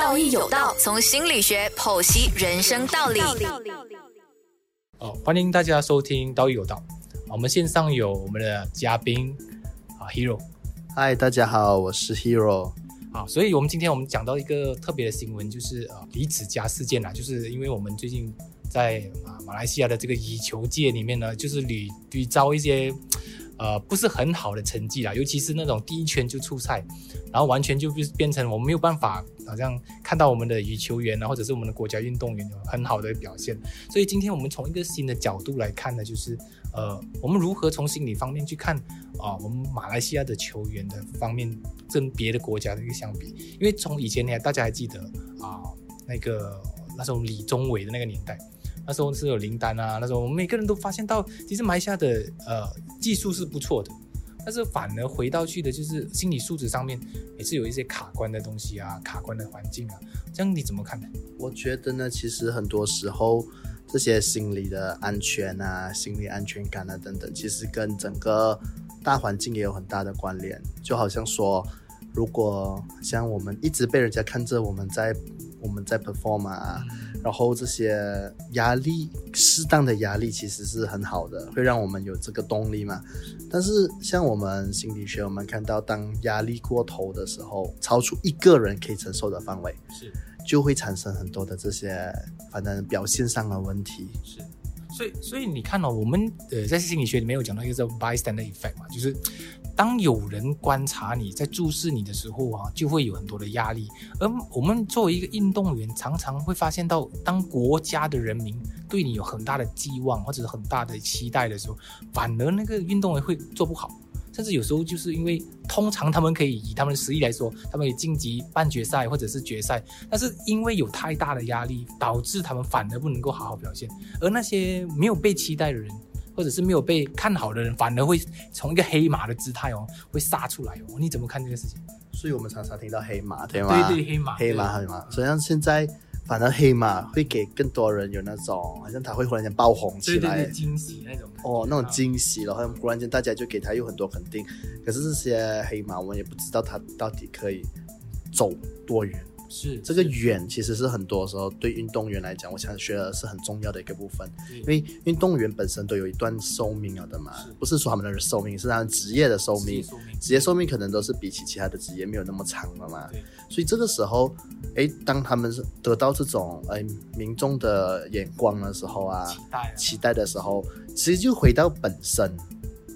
道义有道，从心理学剖析人生道理。哦，欢迎大家收听《道义有道》。我们线上有我们的嘉宾啊，Hero。嗨，大家好，我是 Hero。啊，所以我们今天我们讲到一个特别的新闻，就是呃李子嘉事件啊，就是因为我们最近在啊马来西亚的这个羽球界里面呢，就是屡屡遭一些。呃，不是很好的成绩啦，尤其是那种第一圈就出赛，然后完全就变成我们没有办法，好像看到我们的羽球员啊，或者是我们的国家运动员有很好的表现。所以今天我们从一个新的角度来看呢，就是呃，我们如何从心理方面去看啊，我们马来西亚的球员的方面跟别的国家的一个相比，因为从以前呢，大家还记得啊，那个那时候李宗伟的那个年代。那时候是有林丹啊，那时候我们每个人都发现到，其实埋下的呃技术是不错的，但是反而回到去的就是心理素质上面也是有一些卡关的东西啊，卡关的环境啊，这样你怎么看呢？我觉得呢，其实很多时候这些心理的安全啊、心理安全感啊等等，其实跟整个大环境也有很大的关联。就好像说，如果像我们一直被人家看着我们在我们在 perform 啊。然后这些压力，适当的压力其实是很好的，会让我们有这个动力嘛。但是像我们心理学，我们看到当压力过头的时候，超出一个人可以承受的范围，是就会产生很多的这些反正表现上的问题。是，所以所以你看哦，我们呃在心理学里面有讲到一个叫 bystander effect 嘛，就是。当有人观察你在注视你的时候啊，就会有很多的压力。而我们作为一个运动员，常常会发现到，当国家的人民对你有很大的寄望或者是很大的期待的时候，反而那个运动员会做不好。甚至有时候就是因为，通常他们可以以他们的实力来说，他们可以晋级半决赛或者是决赛，但是因为有太大的压力，导致他们反而不能够好好表现。而那些没有被期待的人。或者是没有被看好的人，反而会从一个黑马的姿态哦，会杀出来哦。你怎么看这个事情？所以我们常常听到黑马，对吗？对对，黑马，黑马，黑马。所以像现在，反而黑马会给更多人有那种，好像他会忽然间爆红起来，惊喜那种。哦，那种惊喜，然后忽然间大家就给他有很多肯定。可是这些黑马，我们也不知道他到底可以走多远。是这个远，其实是很多时候对运动员来讲，我想学的是很重要的一个部分。因为运动员本身都有一段寿命了的嘛，不是说他们的寿命，是他们职业的寿命。职业寿命可能都是比起其他的职业没有那么长了嘛。所以这个时候，哎，当他们是得到这种哎民众的眼光的时候啊，期待期待的时候，其实就回到本身。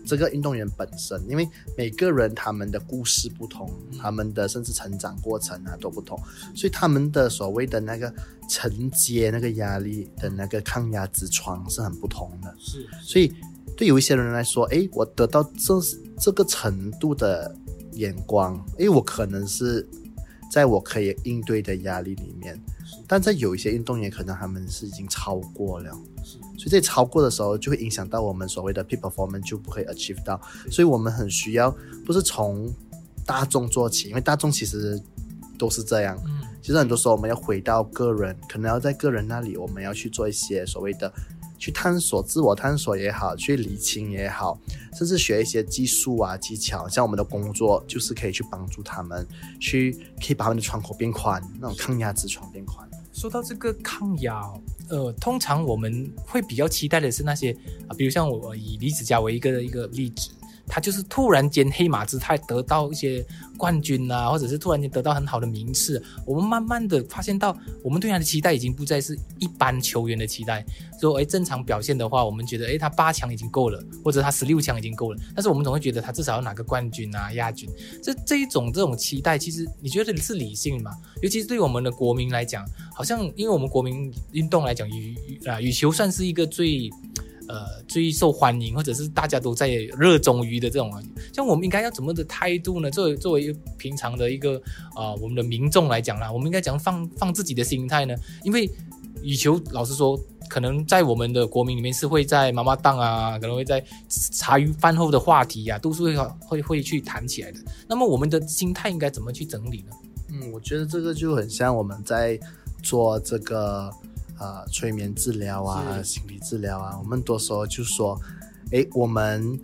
这个运动员本身，因为每个人他们的故事不同，他们的甚至成长过程啊都不同，所以他们的所谓的那个承接那个压力的那个抗压之窗是很不同的。是，所以对有一些人来说，哎，我得到这这个程度的眼光，哎，我可能是在我可以应对的压力里面，但在有一些运动员，可能他们是已经超过了。所以在超过的时候，就会影响到我们所谓的 peak performance 就不会 achieve 到。所以我们很需要，不是从大众做起，因为大众其实都是这样。嗯，其实很多时候我们要回到个人，可能要在个人那里，我们要去做一些所谓的去探索、自我探索也好，去理清也好，甚至学一些技术啊、技巧。像我们的工作，就是可以去帮助他们，去可以把他们的窗口变宽，那种抗压之窗变宽。说到这个抗压，呃，通常我们会比较期待的是那些啊，比如像我以李子嘉为一个一个例子。他就是突然间黑马姿态得到一些冠军啊，或者是突然间得到很好的名次，我们慢慢的发现到，我们对他的期待已经不再是一般球员的期待。说，哎，正常表现的话，我们觉得，哎，他八强已经够了，或者他十六强已经够了。但是我们总会觉得他至少要拿个冠军啊，亚军。这这一种这种期待，其实你觉得是理性吗？尤其是对我们的国民来讲，好像因为我们国民运动来讲，羽啊羽球算是一个最。呃，最受欢迎或者是大家都在热衷于的这种，像我们应该要怎么的态度呢？作为作为一个平常的一个啊，我们的民众来讲啦，我们应该讲放放自己的心态呢？因为羽球，老实说，可能在我们的国民里面是会在妈妈档啊，可能会在茶余饭后的话题呀，都是会会会去谈起来的。那么我们的心态应该怎么去整理呢？嗯，我觉得这个就很像我们在做这个。啊，催眠治疗啊，心理治疗啊，我们多说就说，哎，我们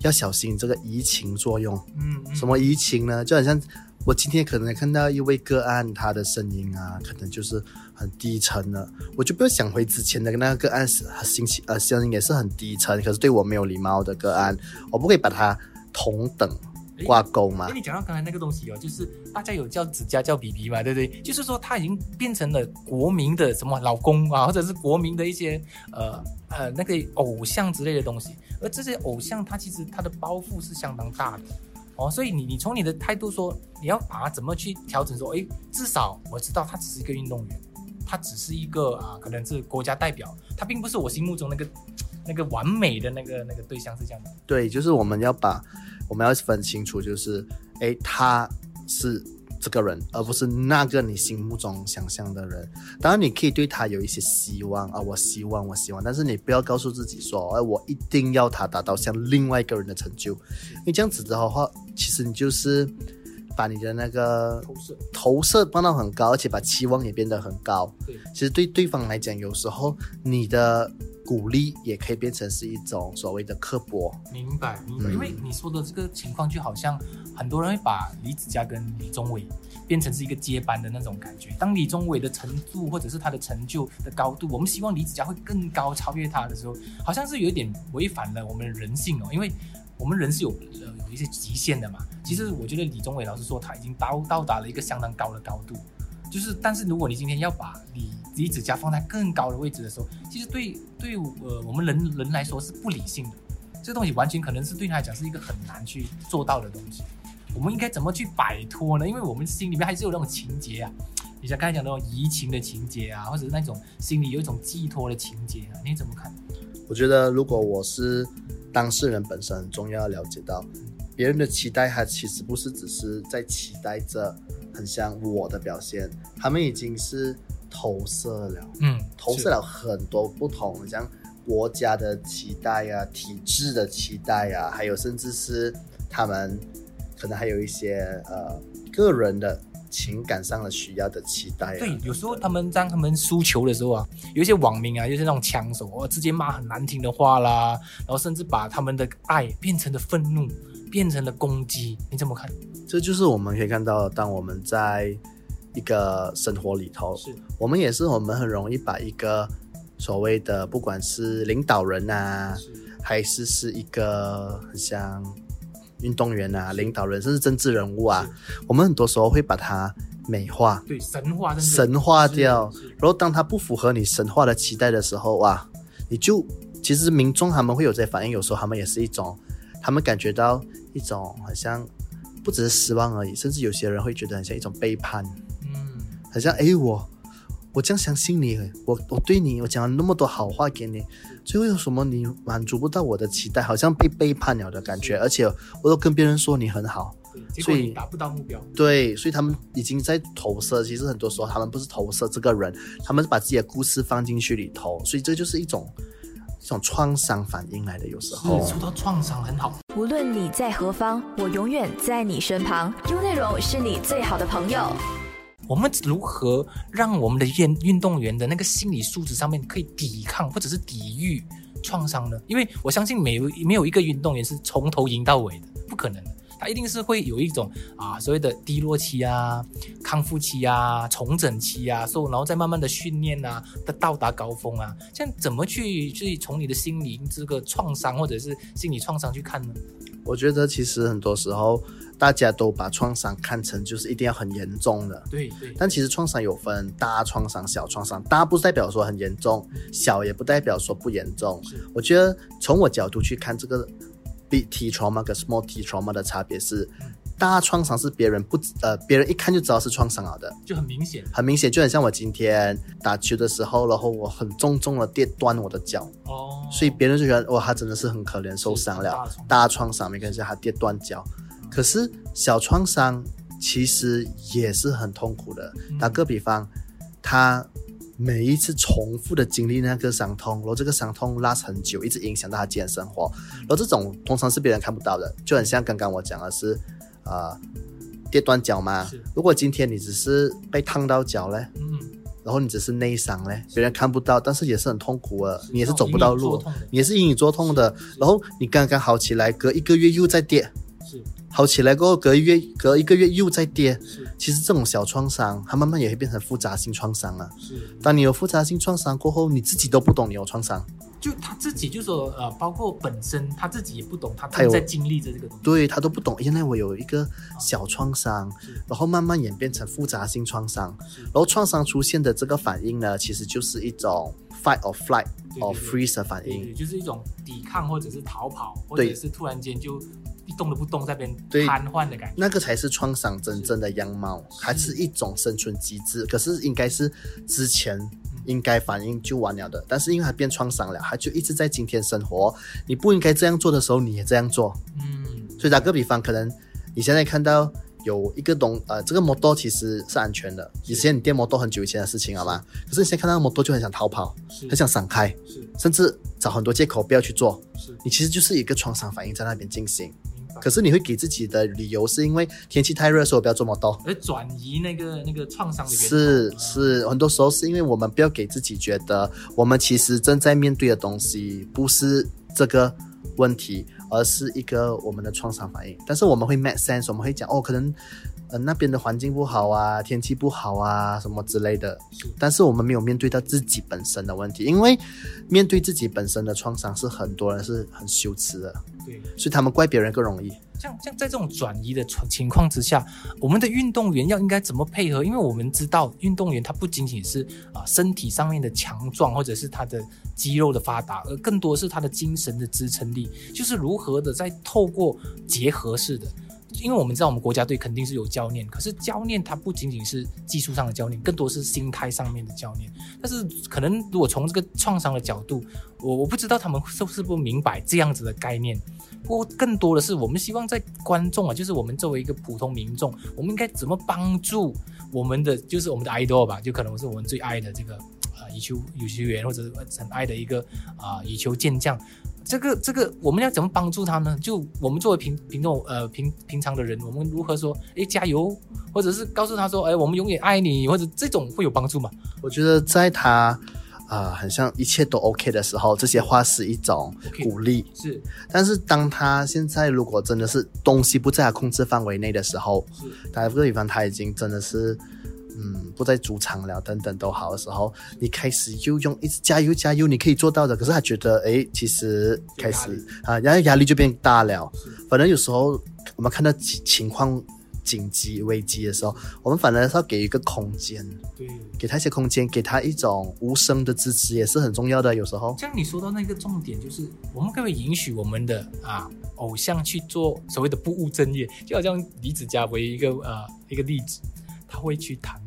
要小心这个移情作用。嗯，什么移情呢？就好像我今天可能看到一位个案，他的声音啊，可能就是很低沉的，我就不要想回之前的那个个案是心情呃声音也是很低沉，可是对我没有礼貌的个案，我不可以把它同等挂钩嘛哎，？你讲到刚才那个东西哦，就是大家有叫指甲叫 BB 嘛，对不对？就是说他已经变成了国民的什么老公啊，或者是国民的一些呃呃那个偶像之类的东西。而这些偶像，他其实他的包袱是相当大的哦，所以你你从你的态度说，你要把它怎么去调整？说，诶，至少我知道他只是一个运动员，他只是一个啊，可能是国家代表，他并不是我心目中那个那个完美的那个那个对象，是这样的。对，就是我们要把我们要分清楚，就是诶，他是这个人，而不是那个你心目中想象的人。当然，你可以对他有一些希望啊，我希望，我希望，但是你不要告诉自己说，哎，我一定要他达到像另外一个人的成就，因为这样子的话，其实你就是把你的那个投射投射放到很高，而且把期望也变得很高。对其实对对方来讲，有时候你的鼓励也可以变成是一种所谓的刻薄。明白，明白。嗯因为你说的这个情况，就好像很多人会把李子嘉跟李宗伟变成是一个接班的那种感觉。当李宗伟的程度或者是他的成就的高度，我们希望李子嘉会更高，超越他的时候，好像是有一点违反了我们的人性哦。因为我们人是有呃有一些极限的嘛。其实我觉得李宗伟老师说他已经到到达了一个相当高的高度。就是，但是如果你今天要把李李子嘉放在更高的位置的时候，其实对对呃我们人人来说是不理性的。这东西完全可能是对他来讲是一个很难去做到的东西。我们应该怎么去摆脱呢？因为我们心里面还是有那种情节啊，你像刚才讲那种移情的情节啊，或者是那种心里有一种寄托的情节啊，你怎么看？我觉得，如果我是当事人本身，很重要要了解到别人的期待，他其实不是只是在期待着很像我的表现，他们已经是投射了，嗯，投射了很多不同，像国家的期待呀、体制的期待呀，还有甚至是他们可能还有一些呃个人的情感上的需要的期待啊。对，有时候他们当他们输球的时候啊，有一些网民啊，就是那种枪手，哦，直接骂很难听的话啦，然后甚至把他们的爱变成了愤怒，变成了攻击，你怎么看？这就是我们可以看到，当我们在一个生活里头，是我们也是我们很容易把一个所谓的不管是领导人啊，是还是是一个很像运动员啊、领导人，甚至政治人物啊，我们很多时候会把它美化、对神话的神化掉。然后当它不符合你神话的期待的时候，哇，你就其实民众他们会有这些反应，有时候他们也是一种，他们感觉到一种好像不只是失望而已，甚至有些人会觉得很像一种背叛。嗯，好像哎，我我这样相信你，我我对你，我讲了那么多好话给你，最后有什么你满足不到我的期待，好像被背叛了的感觉，而且我都跟别人说你很好，所以达不到目标，对，所以他们已经在投射。其实很多时候他们不是投射这个人，他们是把自己的故事放进去里头，所以这就是一种一种创伤反应来的。有时候是，受到创伤很好。无论你在何方，我永远在你身旁。优内容是你最好的朋友。我们如何让我们的运运动员的那个心理素质上面可以抵抗或者是抵御创伤呢？因为我相信没有没有一个运动员是从头赢到尾的，不可能的。他一定是会有一种啊所谓的低落期啊、康复期啊、重整期啊，所以然后再慢慢的训练啊，的到达高峰啊。这样怎么去去从你的心理这个创伤或者是心理创伤去看呢？我觉得其实很多时候大家都把创伤看成就是一定要很严重的。对对，但其实创伤有分大创伤、小创伤，大不代表说很严重，小也不代表说不严重。是我觉得从我角度去看这个 big T trauma 跟 small T trauma 的差别是，大创伤是别人不呃别人一看就知道是创伤了的，就很明显很明显就很像我今天打球的时候，然后我很重重的跌断我的脚，哦。所以别人就觉得哇他真的是很可怜受伤了，大创伤没关系，他跌断脚。可是小创伤其实也是很痛苦的。打个比方，他每一次重复的经历那个伤痛，然后这个伤痛 last 很久，一直影响到他今天生活。然后这种通常是别人看不到的，就很像刚刚我讲的是，呃，跌断脚嘛。是。如果今天你只是被烫到脚嘞，嗯，然后你只是内伤嘞，别人看不到，但是也是很痛苦的，你也是走不到路你也是隐隐作痛的。然后你刚刚好起来，隔一个月又在跌，是好起来过后，隔一月隔一个月又在跌。其实这种小创伤，它慢慢也会变成复杂性创伤了。是，当你有复杂性创伤过后，你自己都不懂你有创伤，就他自己就说呃，包括本身他自己也不懂，他他在经历着这个东西。对他都不懂。原来我有一个小创伤是，然后慢慢演变成复杂性创伤，然后创伤出现的这个反应呢，其实就是一种 fight or flight or freeze 的反应。对对，就是一种抵抗或者是逃跑，或者是突然间就一动都不动，在边瘫痪的感觉。那个才是创伤真正的样貌，还是一种生存机制。可是应该是之前应该反应就完了的，但是因为他变创伤了，他就一直在今天生活。你不应该这样做的时候，你也这样做。嗯，所以打个比方，可能你现在看到有一个东呃，这个摩托其实是安全的，以前你电摩托很久以前的事情，好吗？可是你现在看到摩托就很想逃跑，是很想闪开，甚至找很多借口不要去做。是，你其实就是一个创伤反应在那边进行。可是你会给自己的理由是因为天气太热，所以我不要做摩托。而转移那个那个创伤的源头是啊是，很多时候是因为我们不要给自己觉得我们其实正在面对的东西不是这个问题，而是一个我们的创伤反应。但是我们会 make sense，我们会讲哦，可能呃那边的环境不好啊，天气不好啊，什么之类的。是但是我们没有面对到自己本身的问题，因为面对自己本身的创伤是很多人是很羞耻的，对。所以他们怪别人更容易。像像在这种转移的情情况之下，我们的运动员要应该怎么配合？因为我们知道运动员他不仅仅是啊、身体上面的强壮，或者是他的肌肉的发达，而更多是他的精神的支撑力，就是如何的在透过结合式的。因为我们知道我们国家队肯定是有教练，可是教练他不仅仅是技术上的教练，更多是心态上面的教练。但是可能如果从这个创伤的角度，我我不知道他们是不是不明白这样子的概念。不过更多的是我们希望在观众啊，就是我们作为一个普通民众，我们应该怎么帮助我们的，就是我们的 idol 吧，就可能是我们最爱的这个啊羽球羽球员，或者是很爱的一个啊羽球健将。这个这个我们要怎么帮助他呢？就我们作为平平众呃平平常的人，我们如何说诶加油，或者是告诉他说诶我们永远爱你，或者这种会有帮助吗？我觉得在他啊、很像一切都 OK 的时候，这些话是一种鼓励。是但是当他现在如果真的是东西不在他控制范围内的时候，是打个比方，他已经真的是嗯不在主场了，等等都好的时候，你开始又用一直加油加油，你可以做到的。可是他觉得，哎，其实开始啊，然后压力就变大了。反正有时候我们看到情情况紧急危机的时候，我们反而是要给一个空间，对。给他一些空间，给他一种无声的支持，也是很重要的。有时候，像你说到那个重点，就是我们可不可以允许我们的啊偶像去做所谓的不务正业？就好像李子嘉为一个呃一个例子，他会去弹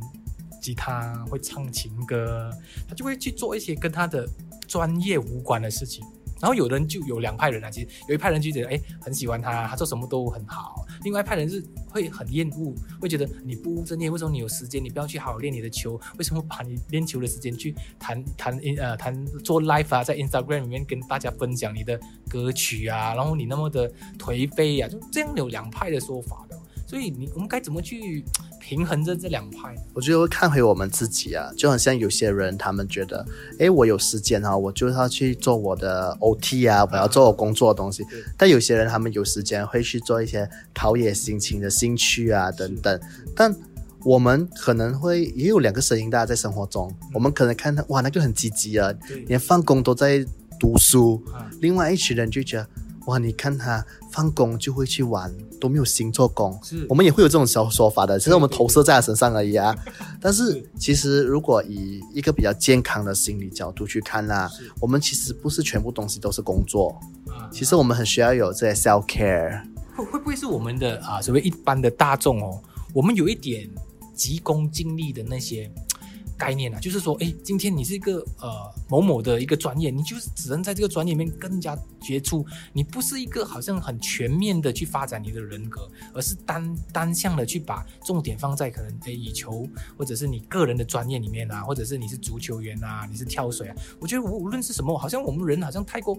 吉他，会唱情歌，他就会去做一些跟他的专业无关的事情。然后有人就有两派人啊，其实有一派人就觉得哎很喜欢他，他做什么都很好；另外一派人是会很厌恶，会觉得你不务正业，为什么你有时间你不要去好好练你的球？为什么把你练球的时间去谈 谈呃谈做 live 啊，在 Instagram 里面跟大家分享你的歌曲啊，然后你那么的颓废啊，就这样有两派的说法的。所以你我们该怎么去 平衡着这两派？我觉得会看回我们自己啊，就很像有些人，他们觉得，诶，我有时间啊，我就要去做我的 OT 啊，我要做我工作的东西。对但有些人他们有时间会去做一些陶冶心情的兴趣啊，等等。但我们可能会也有两个声音，大家在生活中，我们可能看到哇，那个很积极啊，连放工都在读书。啊，另外一群人就觉得，哇，你看他放工就会去玩，都没有心做工。是我们也会有这种小说法的，只是我们投射在他身上而已啊。但是是其实如果以一个比较健康的心理角度去看啦、是我们其实不是全部东西都是工作，啊，其实我们很需要有这些 self care。会会不会是我们的啊所谓一般的大众哦，我们有一点急功近利的那些概念啊，就是说，哎，今天你是一个呃某某的一个专业，你就是只能在这个专业里面更加杰出，你不是一个好像很全面的去发展你的人格，而是单单向的去把重点放在可能诶以球或者是你个人的专业里面啊，或者是你是足球员啊，你是跳水啊，我觉得无无论是什么，好像我们人好像太过。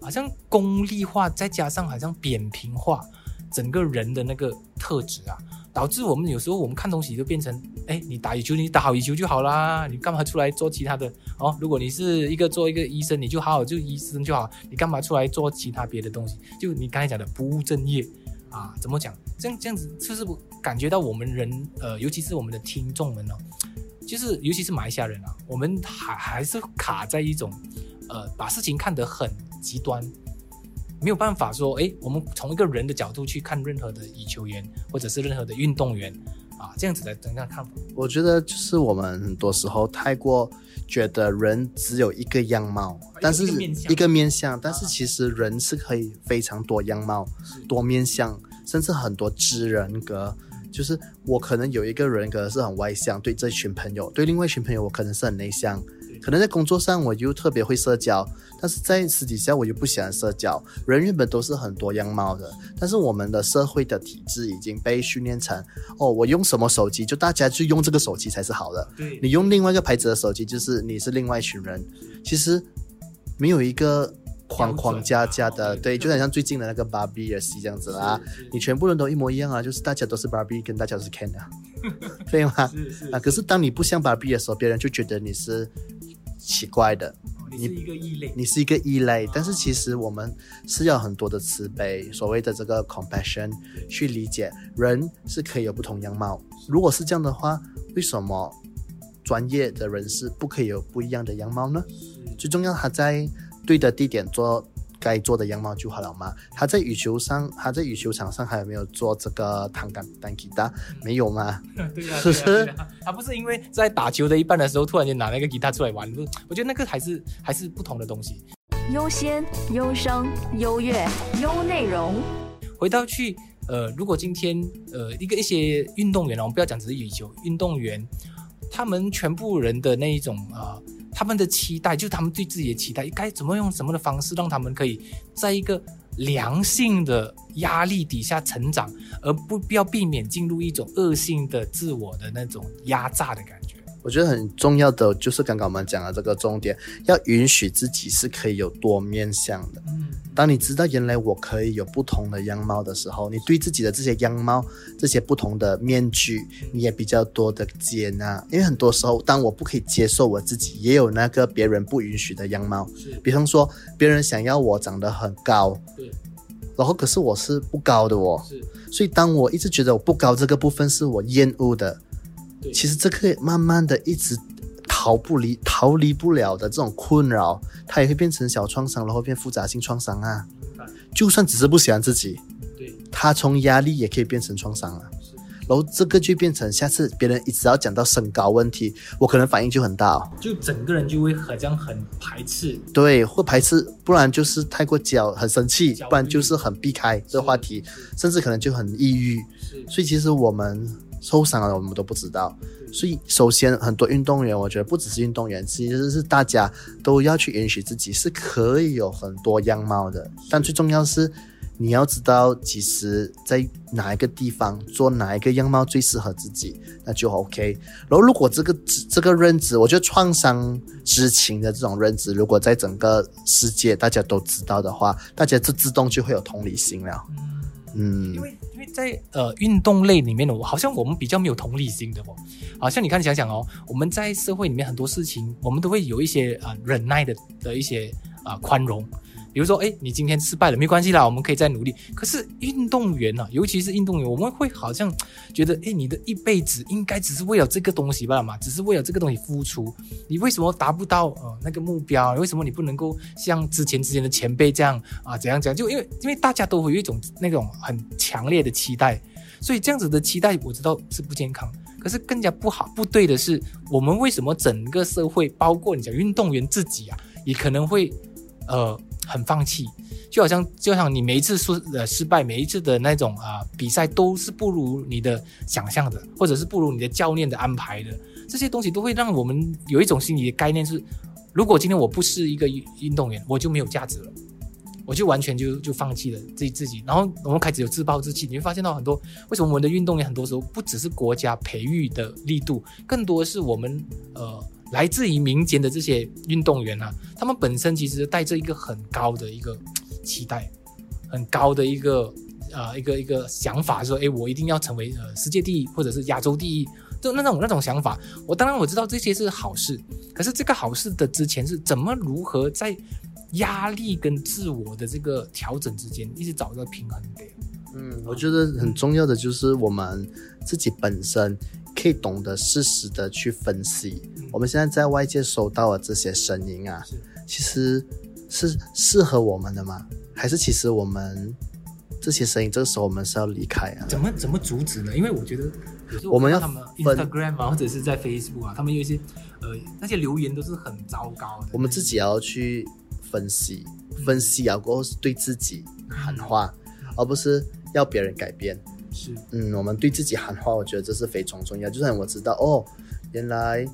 好像功利化，再加上好像扁平化整个人的那个特质啊，导致我们有时候我们看东西就变成，哎，你打羽球，你打好羽球就好啦，你干嘛出来做其他的？哦，如果你是一个做一个医生，你就好好就医生就好，你干嘛出来做其他别的东西？就你刚才讲的不务正业啊，怎么讲？这样这样子，就是感觉到我们人，呃，尤其是我们的听众们呢、就是尤其是马来西亚人啊，我们还还是卡在一种，呃，把事情看得很极端，没有办法说，哎，我们从一个人的角度去看任何的羽球员或者是任何的运动员啊，这样子的怎样看法？我觉得就是我们很多时候太过觉得人只有一个样貌，但是一个面相一个面相，但是其实人是可以非常多样貌、多面相，甚至很多支人格。就是我可能有一个人格是很外向，对这群朋友；对另外一群朋友，我可能是很内向。可能在工作上我就特别会社交，但是在私底下我就不喜欢社交。人原本都是很多样貌的，但是我们的社会的体制已经被训练成，哦，我用什么手机就大家就用这个手机才是好的。对你用另外一个牌子的手机，就是你是另外一群人。其实没有一个框框架架的，对，就很像最近的那个 Barbie 的戏这样子啦。你全部人都一模一样啊，就是大家都是 Barbie，跟大家都是 Ken 啊，对吗？是是啊，可是当你不像 Barbie 的时候，别人就觉得你是奇怪的，你是一个异类，你是一个异类。但是其实我们是有很多的慈悲，所谓的这个 compassion 去理解人是可以有不同样貌。如果是这样的话，为什么专业的人士不可以有不一样的样貌呢？最重要，他在对的地点做该做的样貌就好了嘛。他在羽球上，他在羽球场上还有没有做这个弹钢弹吉他？没有吗？对呀、是对呀、对呀 他不是因为在打球的一半的时候，突然间拿那个吉他出来玩，不我觉得那个还是还是不同的东西。优先、优生、优越、优内容。回到去，呃，如果今天呃一个一些运动员啊，我们不要讲只是羽球运动员，他们全部人的那一种啊、呃他们的期待，就是他们对自己的期待，该怎么用什么的方式，让他们可以在一个良性的压力底下成长，而不不要避免进入一种恶性的自我的那种压榨的感觉。我觉得很重要的就是刚刚我们讲的这个重点，要允许自己是可以有多面向的。嗯，当你知道原来我可以有不同的样貌的时候，你对自己的这些样貌、这些不同的面具，你也比较多的接纳。因为很多时候，当我不可以接受我自己，也有那个别人不允许的样貌。是比方说，别人想要我长得很高，对，然后可是我是不高的哦。是，所以当我一直觉得我不高这个部分是我厌恶的，对，其实这个慢慢的一直逃不离、逃离不了的这种困扰，它也会变成小创伤，然后变复杂性创伤啊。就算只是不喜欢自己，对，它从压力也可以变成创伤了。是，然后这个就变成下次别人一直要讲到身高问题，我可能反应就很大哦。就整个人就会好像很排斥，对，会排斥，不然就是太过焦，很生气不然就是很避开这个话题，甚至可能就很抑郁。是，所以其实我们受伤了，我们都不知道。所以首先，很多运动员，我觉得不只是运动员，其实是大家都要去允许自己是可以有很多样貌的。但最重要是，你要知道其实在哪一个地方做哪一个样貌最适合自己，那就 OK。然后，如果这个这个认知，我觉得创伤知情的这种认知，如果在整个世界大家都知道的话，大家就自动就会有同理心了。嗯因，为因为在呃运动类里面呢，我好像我们比较没有同理心的哦。好像你看想想哦，我们在社会里面很多事情，我们都会有一些啊、呃忍耐的的一些啊、呃宽容。比如说，哎，你今天失败了，没关系啦，我们可以再努力。可是运动员呢、尤其是运动员，我们会好像觉得，哎，你的一辈子应该只是为了这个东西罢了嘛，只是为了这个东西付出。你为什么达不到呃那个目标？为什么你不能够像之前之前的前辈这样啊？怎样怎样？就因为因为大家都会有一种那种很强烈的期待，所以这样子的期待我知道是不健康。可是更加不好不对的是，我们为什么整个社会，包括你讲运动员自己啊，也可能会呃很放弃，就好像就像你每一次失呃失败，每一次的那种啊、比赛都是不如你的想象的，或者是不如你的教练的安排的，这些东西都会让我们有一种心理的概念是，如果今天我不是一个运动员，我就没有价值了。我就完全就就放弃了自己自己，然后我们开始有自暴自弃。你会发现到很多，为什么我们的运动员很多时候不只是国家培育的力度，更多是我们呃来自于民间的这些运动员啊，他们本身其实带着一个很高的一个 期待，很高的一个呃一个一个想法，说诶，我一定要成为呃世界第一或者是亚洲第一，就那种那种想法。我当然我知道这些是好事，可是这个好事的之前是怎么如何在压力跟自我的这个调整之间，一直找到平衡点。嗯，我觉得很重要的就是我们自己本身可以懂得适时的去分析。我们现在在外界收到的这些声音啊，其实是适合我们的吗？还是其实我们这些声音，这个时候我们是要离开啊？怎么怎么阻止呢？因为我觉得我们要他们分 Instagram 啊，或者是在 Facebook 啊，他们有一些呃那些留言都是很糟糕的。我们自己要去分析，分析啊过后是对自己喊话，而不是要别人改变。是嗯，我们对自己喊话，我觉得这是非常重要。就算我知道哦，原来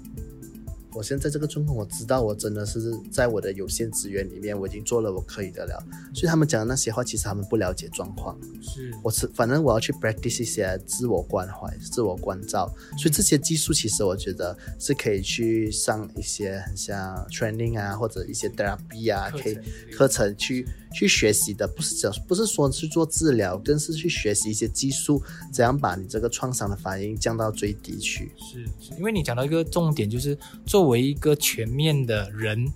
我现在这个状况，我知道我真的是在我的有限资源里面，我已经做了我可以的了。所以他们讲的那些话，其实他们不了解状况。是我是反正我要去 practice 一些自我关怀、自我关照，所以这些技术其实我觉得是可以去上一些很像 training 啊，或者一些 therapy 啊，可以课程课程去去学习的，不是讲不是说去做治疗，更是去学习一些技术，怎样把你这个创伤的反应降到最低去。是是，因为你讲到一个重点，就是作为一个全面的人，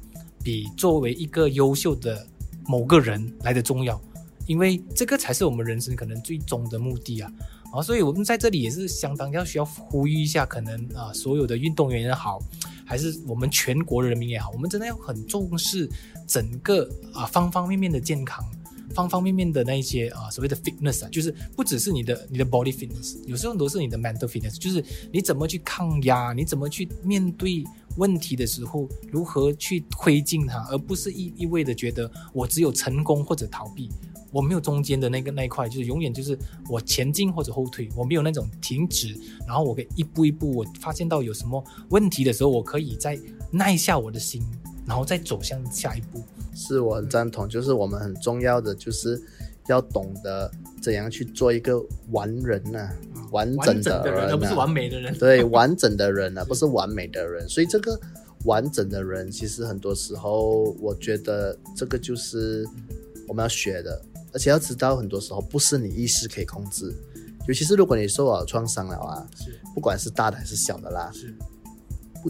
比作为一个优秀的某个人来的重要，因为这个才是我们人生可能最终的目的啊。啊，所以我们在这里也是相当要需要呼吁一下，可能啊，所有的运动员也好，还是我们全国人民也好，我们真的要很重视整个啊方方面面的健康。方方面面的那一些啊，所谓的 fitness 啊，就是不只是你的你的 body fitness，有时候都是你的 mental fitness，就是你怎么去抗压，你怎么去面对问题的时候，如何去推进它，而不是一一味的觉得我只有成功或者逃避，我没有中间的那个那一块，就是永远就是我前进或者后退，我没有那种停止，然后我可以一步一步，我发现到有什么问题的时候，我可以再耐下我的心，然后再走向下一步。是我很赞同，就是我们很重要的就是要懂得怎样去做一个完人呐、完整的而不是完美的人。对，完整的人啊，不是完美的人。所以这个完整的人，其实很多时候，我觉得这个就是我们要学的，而且要知道，很多时候不是你意识可以控制。尤其是如果你受了创伤了啊，是不管是大的还是小的啦，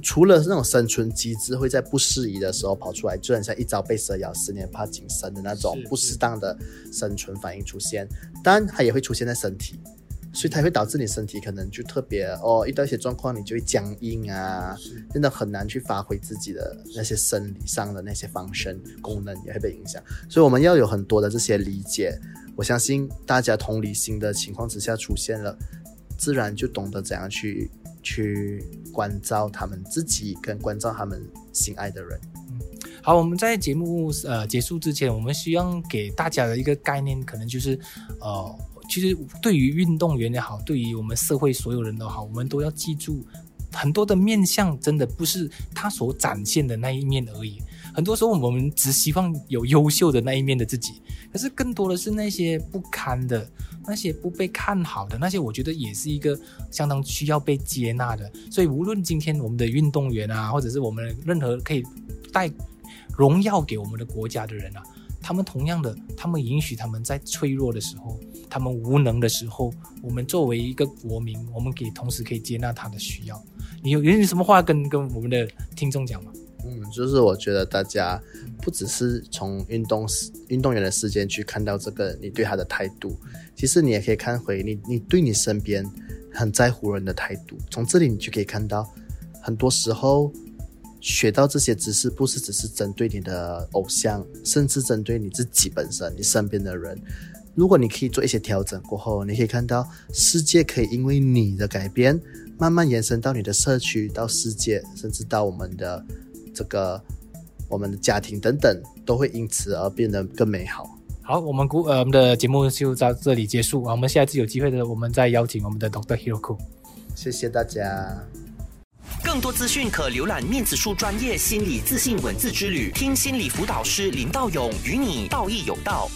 除了那种生存机制会在不适宜的时候跑出来，就很像一朝被蛇咬，十年怕井绳的那种不适当的生存反应出现。当然，它也会出现在身体，所以它会导致你身体可能就特别哦，遇到一些状况你就会僵硬啊，真的很难去发挥自己的那些生理上的那些方身功能也会被影响。所以我们要有很多的这些理解。我相信大家同理心的情况之下出现了，自然就懂得怎样去去关照他们自己，跟关照他们心爱的人。好，我们在节目呃结束之前，我们希望给大家的一个概念，可能就是呃，其实对于运动员也好，对于我们社会所有人都好，我们都要记住，很多的面相真的不是他所展现的那一面而已。很多时候我们只希望有优秀的那一面的自己，可是更多的是那些不堪的、那些不被看好的那些，我觉得也是一个相当需要被接纳的。所以无论今天我们的运动员啊，或者是我们任何可以带荣耀给我们的国家的人啊，他们同样的，他们允许他们在脆弱的时候，他们无能的时候，我们作为一个国民，我们可以同时可以接纳他的需要。你有有什么话跟跟我们的听众讲吗？嗯，就是我觉得大家不只是从运动运动员的事件去看到这个你对他的态度，其实你也可以看回你你对你身边很在乎人的态度。从这里你就可以看到，很多时候学到这些知识，不是只是针对你的偶像，甚至针对你自己本身，你身边的人。如果你可以做一些调整过后，你可以看到世界可以因为你的改变，慢慢延伸到你的社区、到世界，甚至到我们的这个我们的家庭等等，都会因此而变得更美好。好，我们古呃我们的节目就到这里结束啊。我们下一次有机会的，我们再邀请我们的 Doctor Hiroko。谢谢大家。更多资讯可浏览面子书专业心理自信文字之旅，听心理辅导师林道勇与你道义有道。